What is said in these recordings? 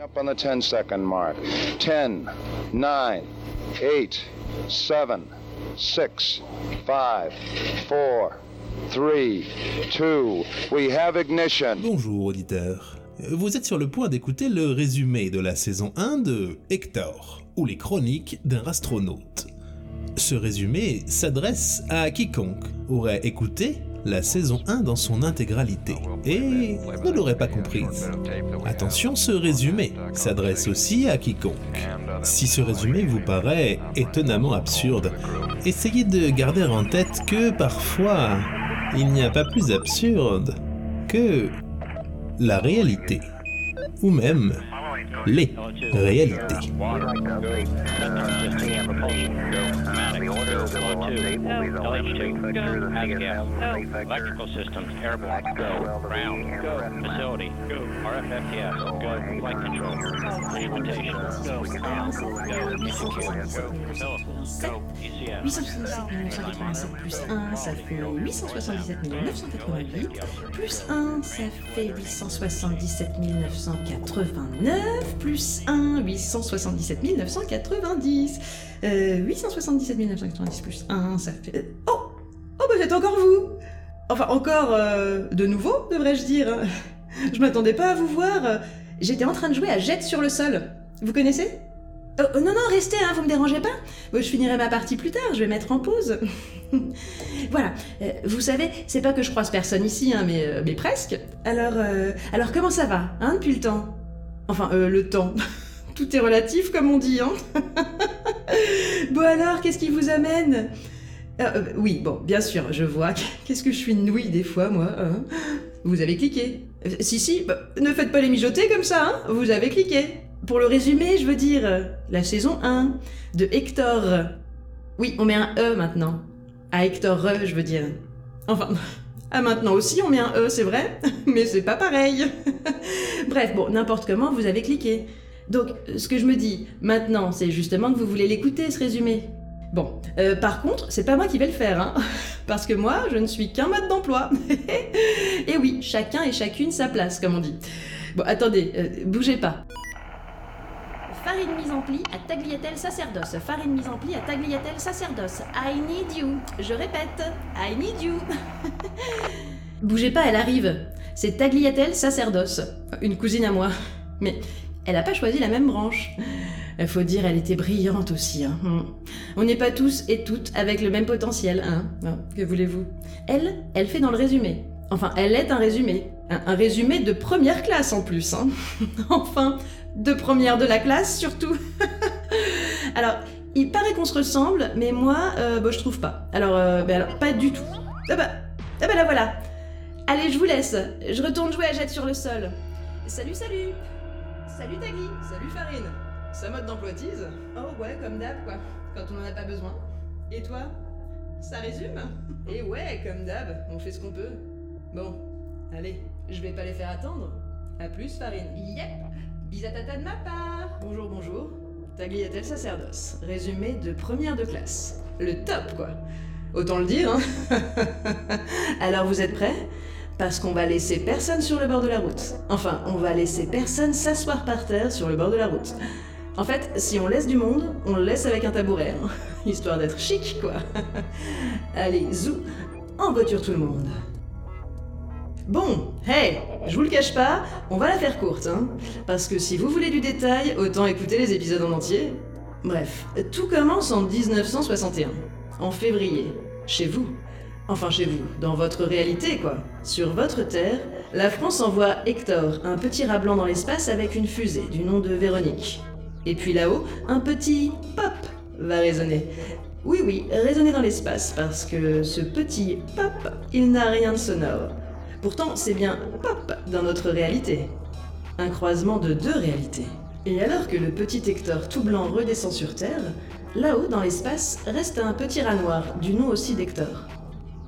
Up on the 10 second mark. 10, 9, 8, 7, 6, 5, 4, 3, 2, we have ignition. Bonjour auditeur. Vous êtes sur le point d'écouter le résumé de la saison 1 de Hector, ou les chroniques d'un astronaute. Ce résumé s'adresse à quiconque aurait écouté la saison 1 dans son intégralité et ne l'aurait pas comprise. Attention, ce résumé s'adresse aussi à quiconque. Si ce résumé vous paraît étonnamment absurde, essayez de garder en tête que parfois, il n'y a pas plus absurde que la réalité, ou même les réalités. Electrical systems, airborne, go. Ground, go. Facility, go. RFFTS, go. Flight control, instrumentation, go. Go. Go. Telephone, go. ECS. 877 plus 1, ça fait 877 988. Plus 1, ça fait 877 989. Plus 1, 877 990. Euh, 877 990 plus 1, ça fait... Oh Oh bah c'est encore vous Enfin encore euh, de nouveau, devrais-je dire. Je m'attendais pas à vous voir. J'étais en train de jouer à Jet sur le sol. Vous connaissez? Oh, non, non, restez, hein, vous me dérangez pas. Je finirai ma partie plus tard, je vais mettre en pause. voilà, Euh, vous savez, c'est pas que je croise personne ici, hein, mais, mais presque. Alors, alors comment ça va, hein, depuis le temps? Enfin, le temps. Tout est relatif, comme on dit, hein. bon alors, qu'est-ce qui vous amène? Euh, euh, Oui, bon, bien sûr, je vois. Qu'est-ce que je suis nouille des fois, moi hein? Vous avez cliqué. Euh, Si, si, bah, ne faites pas les mijoter comme ça, hein Vous avez cliqué. Pour le résumé, je veux dire, la saison 1 de Hector. Oui, on met un E maintenant. À Hector E, je veux dire. Enfin, à maintenant aussi, on met un E, c'est vrai, mais c'est pas pareil. Bref, bon, n'importe comment, vous avez cliqué. Donc, ce que je me dis maintenant, c'est justement que vous voulez l'écouter, ce résumé. Bon, euh, par contre, c'est pas moi qui vais le faire, hein, parce que moi, je ne suis qu'un mode d'emploi. et oui, chacun et chacune sa place, comme on dit. Bon, attendez, euh, bougez pas. Farine mise en pli à tagliatelle sacerdoce. Farine mise en pli à tagliatelle sacerdoce. I need you. Je répète, I need you. Bougez pas, elle arrive. C'est Tagliatelle Sacerdoce, une cousine à moi. Mais elle a pas choisi la même branche. Il faut dire, elle était brillante aussi. hein. Hmm. On n'est pas tous et toutes avec le même potentiel, hein. Hein, Que voulez-vous? Elle, elle fait dans le résumé. Enfin, elle est un résumé. Un, résumé de première classe en plus. hein. enfin, de première de la classe surtout. alors, il paraît qu'on se ressemble, mais moi, euh, bah, je trouve pas. Alors, euh, bah, alors, pas du tout. Ah bah, ah bah la voilà. Allez, je vous laisse. Je retourne jouer à Jet sur le sol. Salut, salut Salut Tagli Salut Farine Ça mode d'emploitise Oh ouais, comme d'hab quoi, quand on en a pas besoin. Et toi? Ça résume Et ouais, comme d'hab, on fait ce qu'on peut. Bon, allez, je vais pas les faire attendre. À plus Farine. Yep Bisatata de ma part Bonjour, bonjour. Tagliatelle sacerdoce? Résumé de première de classe. Le top quoi Autant le dire, hein Alors vous êtes prêts? Parce qu'on va laisser personne sur le bord de la route. Enfin, on va laisser personne s'asseoir par terre sur le bord de la route. En fait, si on laisse du monde, on le laisse avec un tabouret, hein. histoire d'être chic, quoi. Allez, zou, en voiture tout le monde. Bon, hey, je vous le cache pas, on va la faire courte, hein. Parce que si vous voulez du détail, autant écouter les épisodes en entier. Bref, tout commence en 1961, en février, chez vous. Enfin chez vous, dans votre réalité quoi. Sur votre Terre, la France envoie Hector, un petit rat blanc dans l'espace avec une fusée du nom de Véronique. Et puis là-haut, un petit pop va résonner. Oui oui, résonner dans l'espace, parce que ce petit pop, il n'a rien de sonore. Pourtant, c'est bien pop dans notre réalité. Un croisement de deux réalités. Et alors que le petit Hector tout blanc redescend sur Terre, là-haut dans l'espace reste un petit rat noir, du nom aussi d'Hector.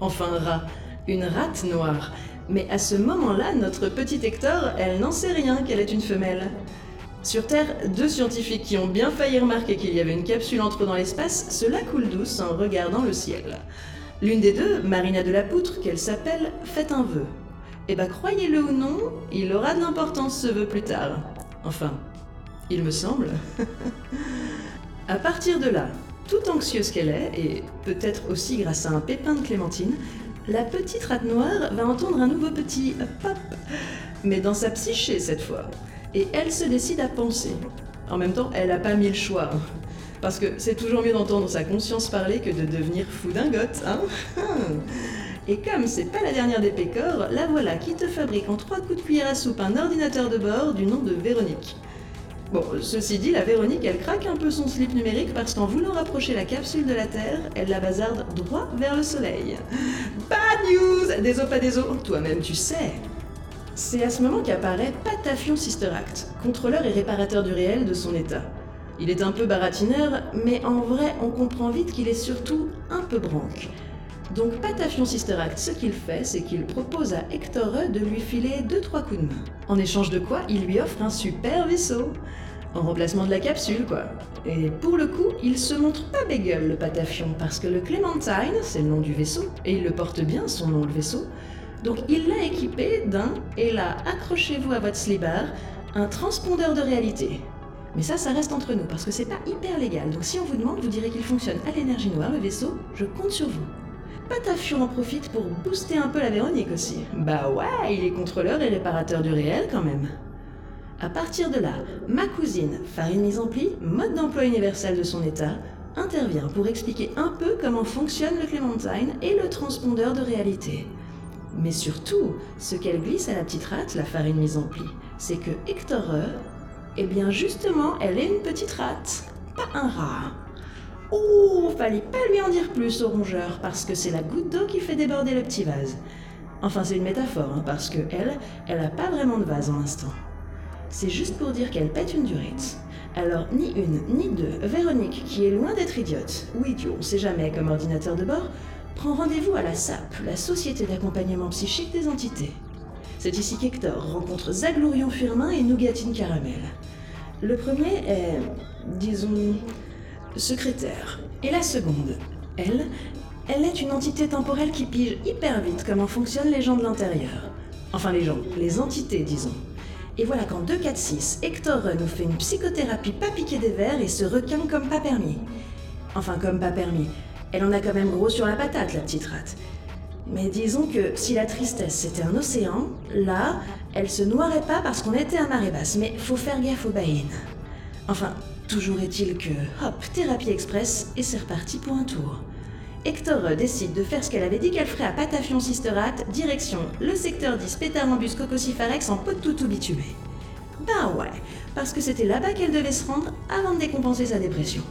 Enfin rat, une rate noire. Mais à ce moment-là, notre petit Hector, elle n'en sait rien qu'elle est une femelle. Sur Terre, deux scientifiques qui ont bien failli remarquer qu'il y avait une capsule entre dans l'espace se la coulent douce en regardant le ciel. L'une des deux, Marina de la Poutre, qu'elle s'appelle, fait un vœu. Et bah croyez-le ou non, il aura de l'importance ce vœu plus tard. Enfin, il me semble. à partir de là, toute anxieuse qu'elle est, et peut-être aussi grâce à un pépin de clémentine, la petite rate noire va entendre un nouveau petit pop, mais dans sa psyché cette fois. Et elle se décide à penser. En même temps, elle n'a pas mis le choix. Parce que c'est toujours mieux d'entendre sa conscience parler que de devenir fou dingote, hein Et comme c'est pas la dernière des pécores, la voilà qui te fabrique en trois coups de cuillère à soupe un ordinateur de bord du nom de Véronique. Bon, ceci dit, la Véronique, elle craque un peu son slip numérique parce qu'en voulant rapprocher la capsule de la Terre, elle la bazarde droit vers le Soleil. Bad news Des os, pas des os, toi-même tu sais C'est à ce moment qu'apparaît Patafion Sister Act, contrôleur et réparateur du réel de son état. Il est un peu baratineur, mais en vrai, on comprend vite qu'il est surtout un peu branque. Donc Patafion Sister Act, ce qu'il fait, c'est qu'il propose à Hector de lui filer 2-3 coups de main. En échange de quoi, il lui offre un super vaisseau. En remplacement de la capsule, quoi. Et pour le coup, il se montre pas bégueule, le Patafion, parce que le Clementine, c'est le nom du vaisseau, et il le porte bien, son nom, le vaisseau. Donc il l'a équipé d'un, et là, accrochez-vous à votre slibar, un transpondeur de réalité. Mais ça, ça reste entre nous, parce que c'est pas hyper légal. Donc si on vous demande, vous direz qu'il fonctionne à l'énergie noire, le vaisseau, je compte sur vous. Patafion en profite pour booster un peu la Véronique aussi. Bah ouais, il est contrôleur et réparateur du réel quand même. À partir de là, ma cousine, farine mise en pli, mode d'emploi universel de son état, intervient pour expliquer un peu comment fonctionne le Clémentine et le transpondeur de réalité. Mais surtout, ce qu'elle glisse à la petite rate, la farine mise en pli, c'est que Hector eh bien justement, elle est une petite rate, pas un rat. Oh, fallait pas lui en dire plus au rongeur, parce que c'est la goutte d'eau qui fait déborder le petit vase. Enfin, c'est une métaphore, hein, parce que elle, elle a pas vraiment de vase en l'instant. C'est juste pour dire qu'elle pète une durite. Alors, ni une, ni deux, Véronique, qui est loin d'être idiote, ou idiot, on sait jamais, comme ordinateur de bord, prend rendez-vous à la SAP, la Société d'accompagnement psychique des entités. C'est ici qu'Hector rencontre Zaglourion Firmin et Nougatine Caramel. Le premier est, disons, secrétaire. Et la seconde, elle, elle est une entité temporelle qui pige hyper vite comment fonctionnent les gens de l'intérieur. Enfin les gens, les entités, disons. Et voilà qu'en 2-4-6, Hector nous fait une psychothérapie pas piquée des verres et se requin comme pas permis. Enfin, comme pas permis. Elle en a quand même gros sur la patate, la petite rate. Mais disons que si la tristesse c'était un océan, là, elle se noierait pas parce qu'on était à marée basse, mais faut faire gaffe aux. Enfin, toujours est-il que, hop, thérapie express, et c'est reparti pour un tour. Hector décide de faire ce qu'elle avait dit qu'elle ferait à Patafion Sisterat, direction le secteur 10 Pétarambus Cococifarex en pot de toutou bitumé. Bah ouais, parce que c'était là-bas qu'elle devait se rendre avant de décompenser sa dépression.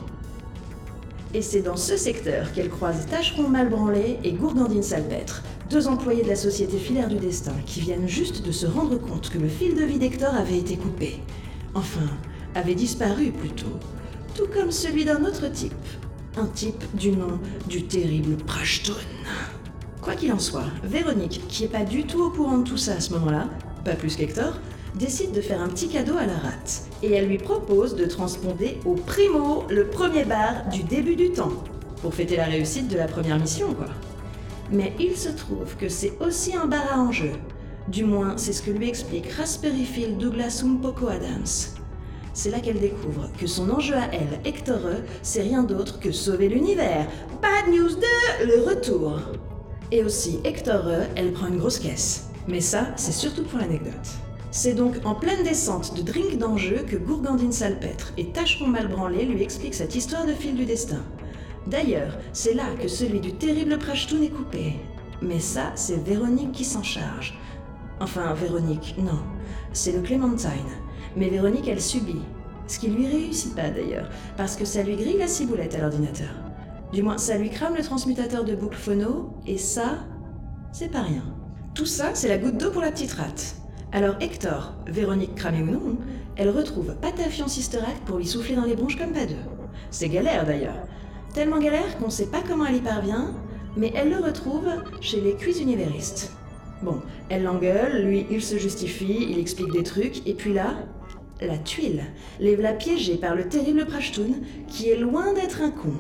Et c'est dans ce secteur qu'elle croise Tacheron Malbranlé et Gourgandine Salpêtre, deux employés de la société filaire du destin qui viennent juste de se rendre compte que le fil de vie d'Hector avait été coupé. Enfin, avait disparu plutôt, tout comme celui d'un autre type. Un type du nom du terrible Prashton. Quoi qu'il en soit, Véronique, qui est pas du tout au courant de tout ça à ce moment-là, pas plus qu'Hector, décide de faire un petit cadeau à la rate. Et elle lui propose de transponder au primo le premier bar du début du temps. Pour fêter la réussite de la première mission, quoi. Mais il se trouve que c'est aussi un bar à enjeu. Du moins, c'est ce que lui explique Raspberry Phil Douglas Umpoko Adams. C'est là qu'elle découvre que son enjeu à elle, Hector, c'est rien d'autre que sauver l'univers. Bad News 2, le retour. Et aussi, Hector, elle prend une grosse caisse. Mais ça, c'est surtout pour l'anecdote. C'est donc en pleine descente de drink d'enjeu que Gourgandine Salpêtre et Tacheron Malbranlé lui expliquent cette histoire de fil du destin. D'ailleurs, c'est là que celui du terrible Prashtoun est coupé. Mais ça, c'est Véronique qui s'en charge. Enfin, Véronique, non. C'est le Clémentine. Mais Véronique, elle subit. Ce qui lui réussit pas d'ailleurs, parce que ça lui grille la ciboulette à l'ordinateur. Du moins, ça lui crame le transmutateur de boucle phono, et ça, c'est pas rien. Tout ça, c'est la goutte d'eau pour la petite rate. Alors Hector, Véronique cramée ou non, elle retrouve Patafion Sister Act pour lui souffler dans les bronches comme pas deux. C'est galère d'ailleurs. Tellement galère qu'on sait pas comment elle y parvient, mais elle le retrouve chez les cuits univeristes. Bon, elle l'engueule, lui il se justifie, il explique des trucs, et puis là, la tuile, v'là piégée par le terrible Prashtoun, qui est loin d'être un con.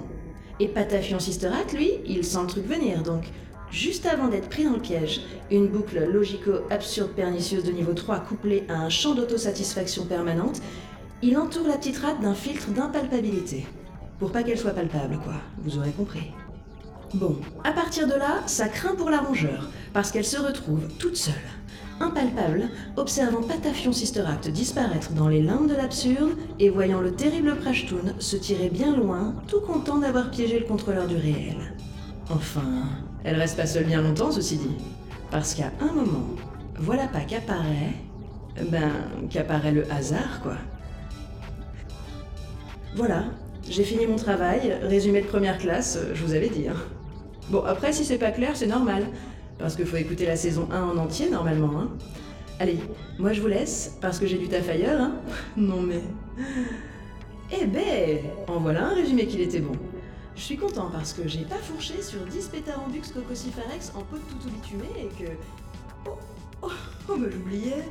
Et Patafion Sister Act, lui, il sent le truc venir, donc Juste avant d'être pris dans le piège, une boucle logico-absurde pernicieuse de niveau 3 couplée à un champ d'autosatisfaction permanente, Il entoure la petite rate d'un filtre d'impalpabilité. Pour pas qu'elle soit palpable, quoi. Vous aurez compris. Bon, à partir de là, ça craint pour la rongeur, parce qu'elle se retrouve toute seule, impalpable, observant Patafion Sister Act disparaître dans les limbes de l'absurde et voyant le terrible Prashtoon se tirer bien loin, tout content d'avoir piégé le contrôleur du réel. Enfin, elle reste pas seule bien longtemps, ceci dit, parce qu'à un moment, voilà pas qu'apparaît. Ben, qu'apparaît le hasard, quoi. Voilà, j'ai fini mon travail, résumé de première classe, je vous avais dit. hein. Bon, après, si c'est pas clair, c'est normal. Parce qu'il faut écouter la saison 1 en entier, normalement. Hein. Allez, moi je vous laisse, parce que j'ai du taf ailleurs. Hein. non mais... Eh ben, en voilà un résumé qu'il était bon. Je suis content parce que j'ai pas fourché sur 10 pétarambux cococifarex en pot de toutou bitumé et que... Oh, oh, oh bah j'oubliais.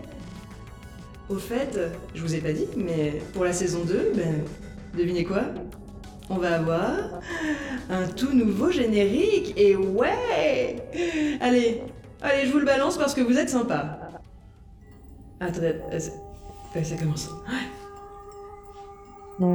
Au fait, je vous ai pas dit, mais pour la saison 2, ben, devinez quoi? On va avoir un tout nouveau générique et ouais Allez, allez, je vous le balance parce que vous êtes sympa. Attendez, euh, euh, ça commence. Ouais.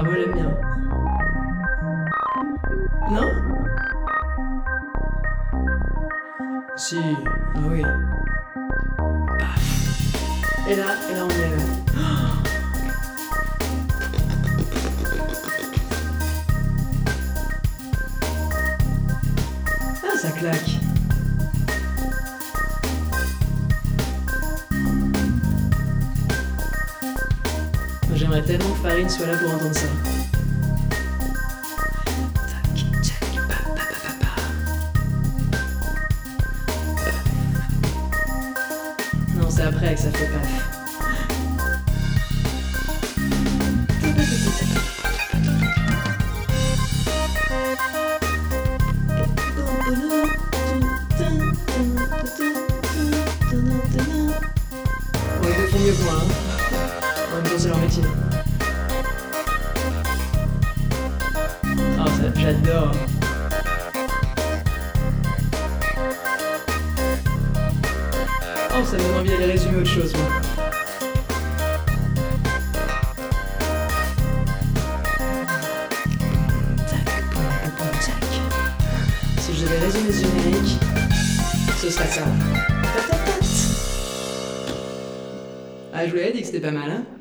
Ah, moi j'aime bien. Non? Si, ah oui. Et là, et là on y est là. Ah, ça claque. Tellement que Farine soit là pour entendre ça. Ça donne envie d'aller résumer autre chose. Si je devais résumer ce générique, ce serait ça. Ah, je vous l'avais dit que c'était pas mal, hein